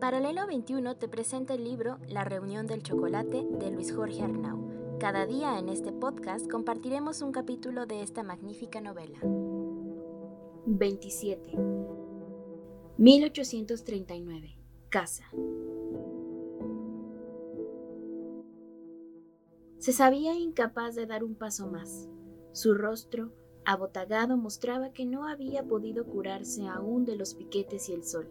Paralelo 21 te presenta el libro La reunión del chocolate de Luis Jorge Arnau. Cada día en este podcast compartiremos un capítulo de esta magnífica novela. 27. 1839. Casa. Se sabía incapaz de dar un paso más. Su rostro, abotagado, mostraba que no había podido curarse aún de los piquetes y el sol.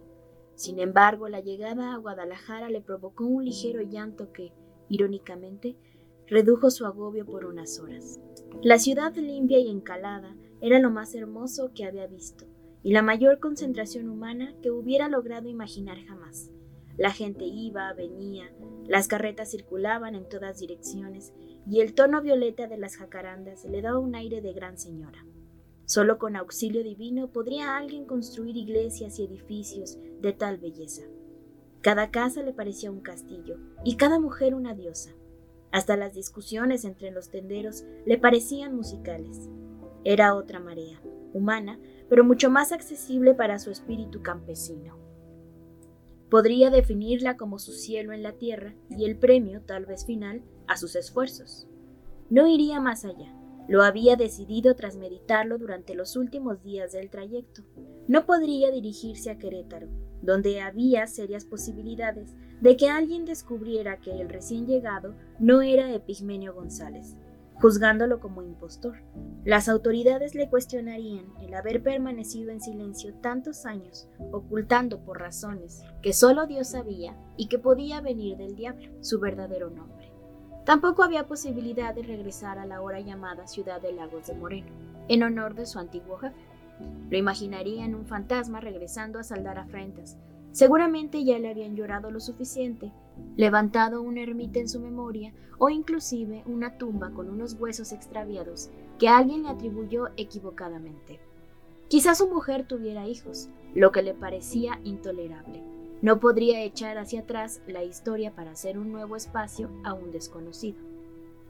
Sin embargo, la llegada a Guadalajara le provocó un ligero llanto que, irónicamente, redujo su agobio por unas horas. La ciudad limpia y encalada era lo más hermoso que había visto, y la mayor concentración humana que hubiera logrado imaginar jamás. La gente iba, venía, las carretas circulaban en todas direcciones, y el tono violeta de las jacarandas le daba un aire de gran señora. Solo con auxilio divino podría alguien construir iglesias y edificios de tal belleza. Cada casa le parecía un castillo y cada mujer una diosa. Hasta las discusiones entre los tenderos le parecían musicales. Era otra marea, humana, pero mucho más accesible para su espíritu campesino. Podría definirla como su cielo en la tierra y el premio, tal vez final, a sus esfuerzos. No iría más allá. Lo había decidido tras meditarlo durante los últimos días del trayecto. No podría dirigirse a Querétaro, donde había serias posibilidades de que alguien descubriera que el recién llegado no era Epigmenio González, juzgándolo como impostor. Las autoridades le cuestionarían el haber permanecido en silencio tantos años, ocultando por razones que solo Dios sabía y que podía venir del diablo su verdadero nombre. Tampoco había posibilidad de regresar a la hora llamada Ciudad de Lagos de Moreno, en honor de su antiguo jefe. Lo imaginaría en un fantasma regresando a saldar afrentas. Seguramente ya le habían llorado lo suficiente, levantado una ermita en su memoria o inclusive una tumba con unos huesos extraviados que alguien le atribuyó equivocadamente. Quizás su mujer tuviera hijos, lo que le parecía intolerable. No podría echar hacia atrás la historia para hacer un nuevo espacio a un desconocido.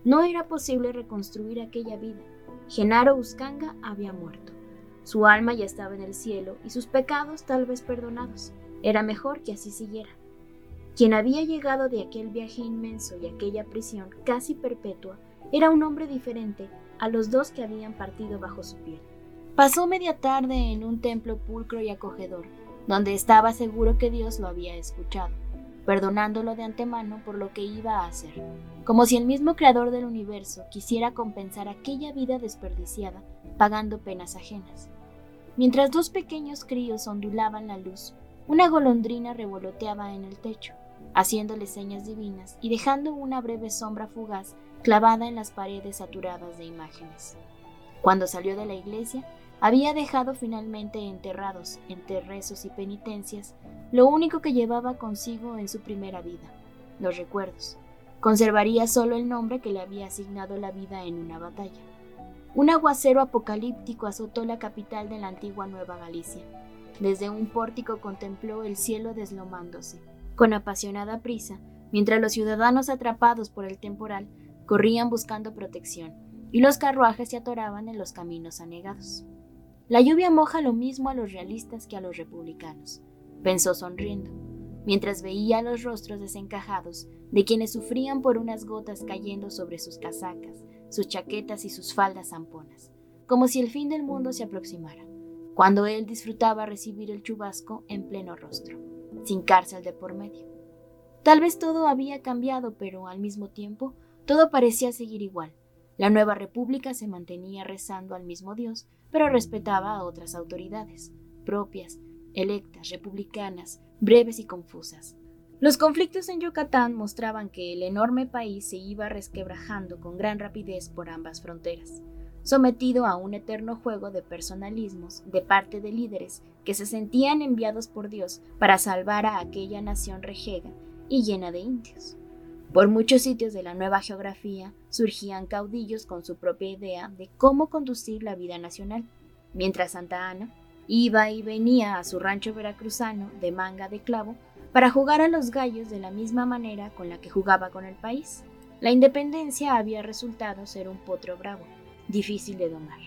No era posible reconstruir aquella vida. Genaro Uscanga había muerto. Su alma ya estaba en el cielo y sus pecados tal vez perdonados. Era mejor que así siguiera. Quien había llegado de aquel viaje inmenso y aquella prisión casi perpetua era un hombre diferente a los dos que habían partido bajo su piel. Pasó media tarde en un templo pulcro y acogedor, donde estaba seguro que Dios lo había escuchado, perdonándolo de antemano por lo que iba a hacer, como si el mismo creador del universo quisiera compensar aquella vida desperdiciada pagando penas ajenas. Mientras dos pequeños críos ondulaban la luz, una golondrina revoloteaba en el techo, haciéndole señas divinas y dejando una breve sombra fugaz clavada en las paredes saturadas de imágenes. Cuando salió de la iglesia, había dejado finalmente enterrados entre rezos y penitencias lo único que llevaba consigo en su primera vida, los recuerdos. Conservaría solo el nombre que le había asignado la vida en una batalla. Un aguacero apocalíptico azotó la capital de la antigua Nueva Galicia. Desde un pórtico contempló el cielo deslomándose, con apasionada prisa, mientras los ciudadanos atrapados por el temporal corrían buscando protección, y los carruajes se atoraban en los caminos anegados. La lluvia moja lo mismo a los realistas que a los republicanos, pensó sonriendo, mientras veía los rostros desencajados de quienes sufrían por unas gotas cayendo sobre sus casacas, sus chaquetas y sus faldas zamponas, como si el fin del mundo se aproximara, cuando él disfrutaba recibir el chubasco en pleno rostro, sin cárcel de por medio. Tal vez todo había cambiado, pero al mismo tiempo todo parecía seguir igual. La nueva república se mantenía rezando al mismo Dios, pero respetaba a otras autoridades, propias, electas, republicanas, breves y confusas. Los conflictos en Yucatán mostraban que el enorme país se iba resquebrajando con gran rapidez por ambas fronteras, sometido a un eterno juego de personalismos de parte de líderes que se sentían enviados por Dios para salvar a aquella nación rejega y llena de indios. Por muchos sitios de la nueva geografía surgían caudillos con su propia idea de cómo conducir la vida nacional, mientras Santa Ana iba y venía a su rancho veracruzano de manga de clavo para jugar a los gallos de la misma manera con la que jugaba con el país. La independencia había resultado ser un potro bravo, difícil de domar.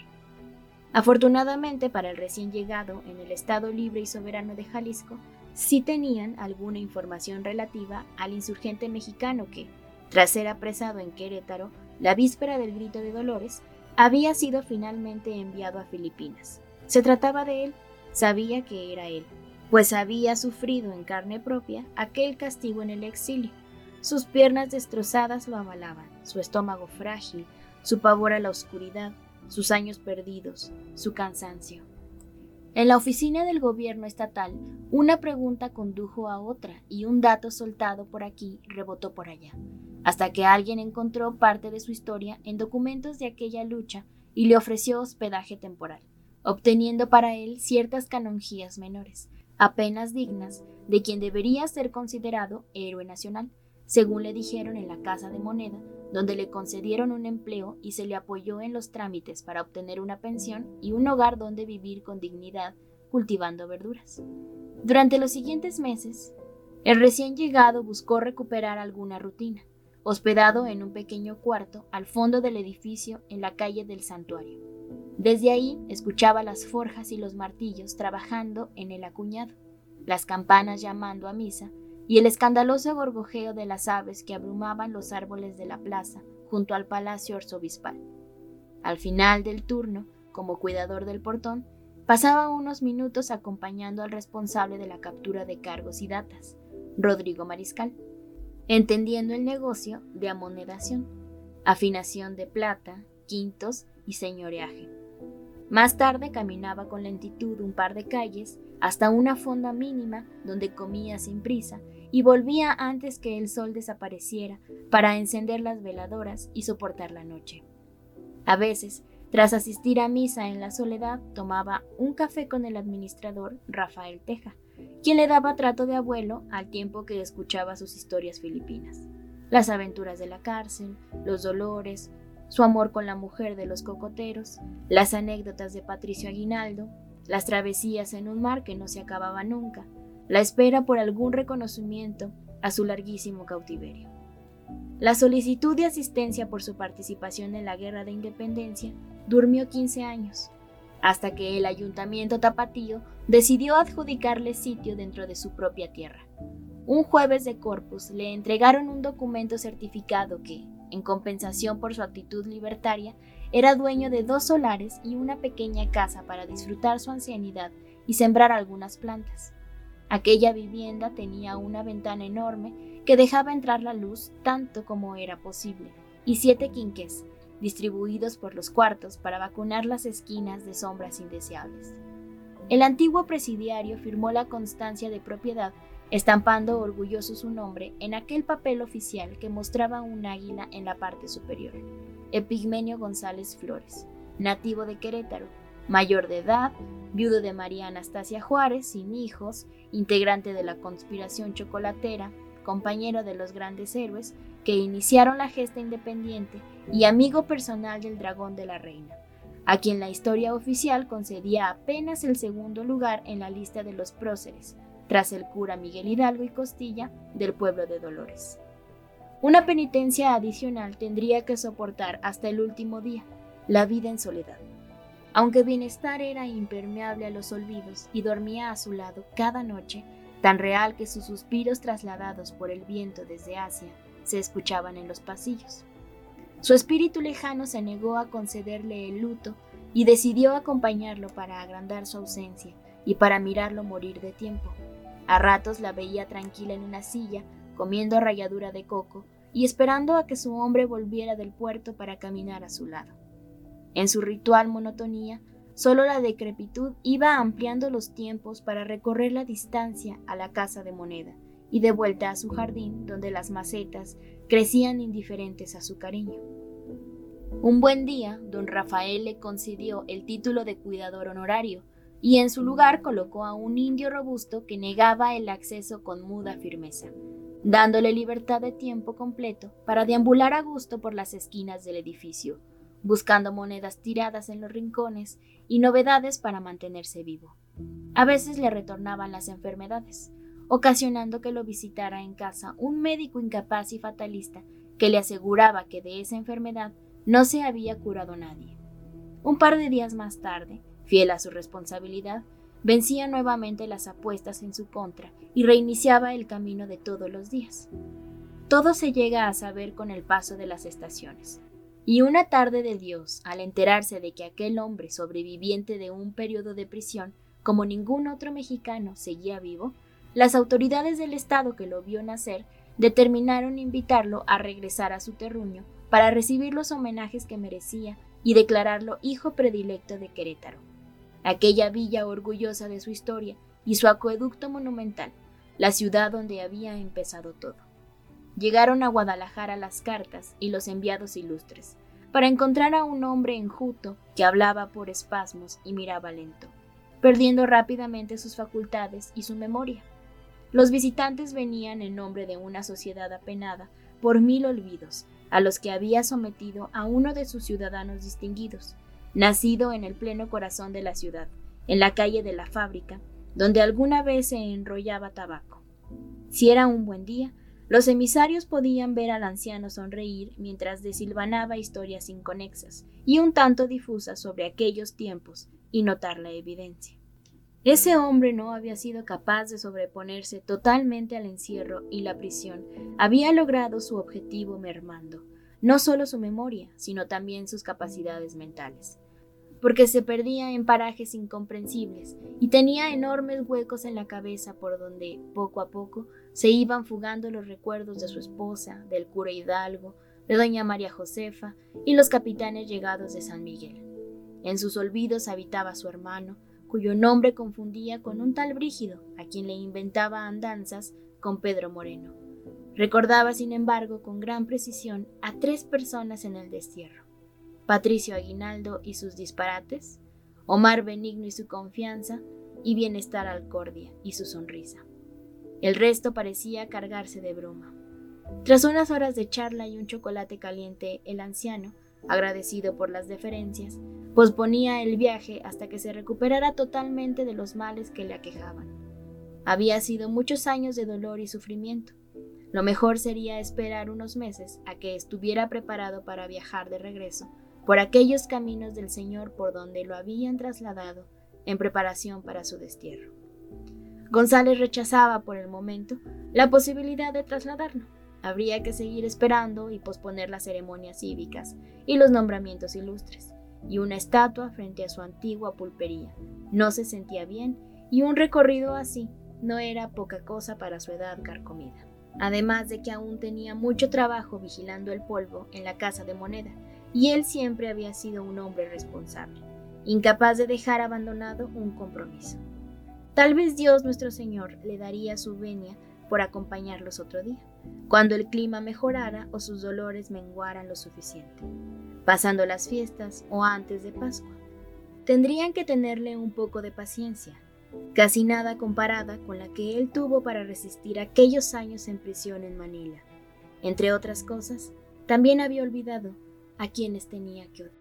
Afortunadamente para el recién llegado en el Estado libre y soberano de Jalisco, sí tenían alguna información relativa al insurgente mexicano que, tras ser apresado en Querétaro la víspera del grito de Dolores, había sido finalmente enviado a Filipinas. Se trataba de él, sabía que era él, pues había sufrido en carne propia aquel castigo en el exilio. Sus piernas destrozadas lo avalaban, su estómago frágil, su pavor a la oscuridad, sus años perdidos, su cansancio. En la oficina del gobierno estatal, una pregunta condujo a otra y un dato soltado por aquí rebotó por allá, hasta que alguien encontró parte de su historia en documentos de aquella lucha y le ofreció hospedaje temporal, obteniendo para él ciertas canonjías menores, apenas dignas de quien debería ser considerado héroe nacional, según le dijeron en la Casa de Moneda, donde le concedieron un empleo y se le apoyó en los trámites para obtener una pensión y un hogar donde vivir con dignidad cultivando verduras. Durante los siguientes meses, el recién llegado buscó recuperar alguna rutina, hospedado en un pequeño cuarto al fondo del edificio en la calle del santuario. Desde ahí escuchaba las forjas y los martillos trabajando en el acuñado, las campanas llamando a misa y el escandaloso gorgojeo de las aves que abrumaban los árboles de la plaza junto al palacio arzobispal. Al final del turno, como cuidador del portón, pasaba unos minutos acompañando al responsable de la captura de cargos y datas, Rodrigo Mariscal, entendiendo el negocio de amonedación, afinación de plata, quintos y señoreaje. Más tarde caminaba con lentitud un par de calles hasta una fonda mínima donde comía sin prisa y volvía antes que el sol desapareciera para encender las veladoras y soportar la noche. A veces, tras asistir a misa en la soledad, tomaba un café con el administrador Rafael Teja, quien le daba trato de abuelo al tiempo que escuchaba sus historias filipinas. Las aventuras de la cárcel, los dolores, su amor con la mujer de los cocoteros, las anécdotas de Patricio Aguinaldo, las travesías en un mar que no se acababa nunca, la espera por algún reconocimiento a su larguísimo cautiverio. La solicitud de asistencia por su participación en la Guerra de Independencia durmió 15 años, hasta que el ayuntamiento tapatío decidió adjudicarle sitio dentro de su propia tierra. Un jueves de Corpus le entregaron un documento certificado que, en compensación por su actitud libertaria, era dueño de dos solares y una pequeña casa para disfrutar su ancianidad y sembrar algunas plantas. Aquella vivienda tenía una ventana enorme que dejaba entrar la luz tanto como era posible, y siete quinques, distribuidos por los cuartos para vacunar las esquinas de sombras indeseables. El antiguo presidiario firmó la constancia de propiedad, estampando orgulloso su nombre en aquel papel oficial que mostraba un águila en la parte superior. Epigmenio González Flores, nativo de Querétaro, mayor de edad, viudo de María Anastasia Juárez, sin hijos, integrante de la conspiración chocolatera, compañero de los grandes héroes que iniciaron la gesta independiente y amigo personal del dragón de la reina, a quien la historia oficial concedía apenas el segundo lugar en la lista de los próceres, tras el cura Miguel Hidalgo y Costilla del pueblo de Dolores. Una penitencia adicional tendría que soportar hasta el último día, la vida en soledad. Aunque Bienestar era impermeable a los olvidos y dormía a su lado cada noche, tan real que sus suspiros trasladados por el viento desde Asia se escuchaban en los pasillos. Su espíritu lejano se negó a concederle el luto y decidió acompañarlo para agrandar su ausencia y para mirarlo morir de tiempo. A ratos la veía tranquila en una silla, comiendo ralladura de coco y esperando a que su hombre volviera del puerto para caminar a su lado. En su ritual monotonía, solo la decrepitud iba ampliando los tiempos para recorrer la distancia a la casa de moneda y de vuelta a su jardín donde las macetas crecían indiferentes a su cariño. Un buen día, don Rafael le concedió el título de cuidador honorario y en su lugar colocó a un indio robusto que negaba el acceso con muda firmeza, dándole libertad de tiempo completo para deambular a gusto por las esquinas del edificio, buscando monedas tiradas en los rincones y novedades para mantenerse vivo. A veces le retornaban las enfermedades, ocasionando que lo visitara en casa un médico incapaz y fatalista que le aseguraba que de esa enfermedad no se había curado nadie. Un par de días más tarde, fiel a su responsabilidad, vencía nuevamente las apuestas en su contra y reiniciaba el camino de todos los días. Todo se llega a saber con el paso de las estaciones. Y una tarde de Dios, al enterarse de que aquel hombre sobreviviente de un periodo de prisión, como ningún otro mexicano, seguía vivo, las autoridades del estado que lo vio nacer determinaron invitarlo a regresar a su terruño para recibir los homenajes que merecía y declararlo hijo predilecto de Querétaro, aquella villa orgullosa de su historia y su acueducto monumental, la ciudad donde había empezado todo. Llegaron a Guadalajara las cartas y los enviados ilustres, para encontrar a un hombre enjuto que hablaba por espasmos y miraba lento, perdiendo rápidamente sus facultades y su memoria. Los visitantes venían en nombre de una sociedad apenada por mil olvidos, a los que había sometido a uno de sus ciudadanos distinguidos, nacido en el pleno corazón de la ciudad, en la calle de la fábrica, donde alguna vez se enrollaba tabaco. Si era un buen día, los emisarios podían ver al anciano sonreír mientras desilvanaba historias inconexas y un tanto difusas sobre aquellos tiempos y notar la evidencia. Ese hombre no había sido capaz de sobreponerse totalmente al encierro y la prisión. Había logrado su objetivo mermando, no solo su memoria, sino también sus capacidades mentales. Porque se perdía en parajes incomprensibles y tenía enormes huecos en la cabeza por donde, poco a poco, se iban fugando los recuerdos de su esposa, del cura Hidalgo, de doña María Josefa y los capitanes llegados de San Miguel. En sus olvidos habitaba su hermano, cuyo nombre confundía con un tal Brígido, a quien le inventaba andanzas con Pedro Moreno. Recordaba, sin embargo, con gran precisión a tres personas en el destierro. Patricio Aguinaldo y sus disparates, Omar Benigno y su confianza, y Bienestar Alcordia y su sonrisa. El resto parecía cargarse de broma. Tras unas horas de charla y un chocolate caliente, el anciano, agradecido por las deferencias, posponía el viaje hasta que se recuperara totalmente de los males que le aquejaban. Había sido muchos años de dolor y sufrimiento. Lo mejor sería esperar unos meses a que estuviera preparado para viajar de regreso por aquellos caminos del Señor por donde lo habían trasladado en preparación para su destierro. González rechazaba por el momento la posibilidad de trasladarlo. Habría que seguir esperando y posponer las ceremonias cívicas y los nombramientos ilustres y una estatua frente a su antigua pulpería. No se sentía bien y un recorrido así no era poca cosa para su edad carcomida. Además de que aún tenía mucho trabajo vigilando el polvo en la casa de moneda, y él siempre había sido un hombre responsable, incapaz de dejar abandonado un compromiso. Tal vez Dios nuestro Señor le daría su venia por acompañarlos otro día, cuando el clima mejorara o sus dolores menguaran lo suficiente pasando las fiestas o antes de Pascua. Tendrían que tenerle un poco de paciencia, casi nada comparada con la que él tuvo para resistir aquellos años en prisión en Manila. Entre otras cosas, también había olvidado a quienes tenía que.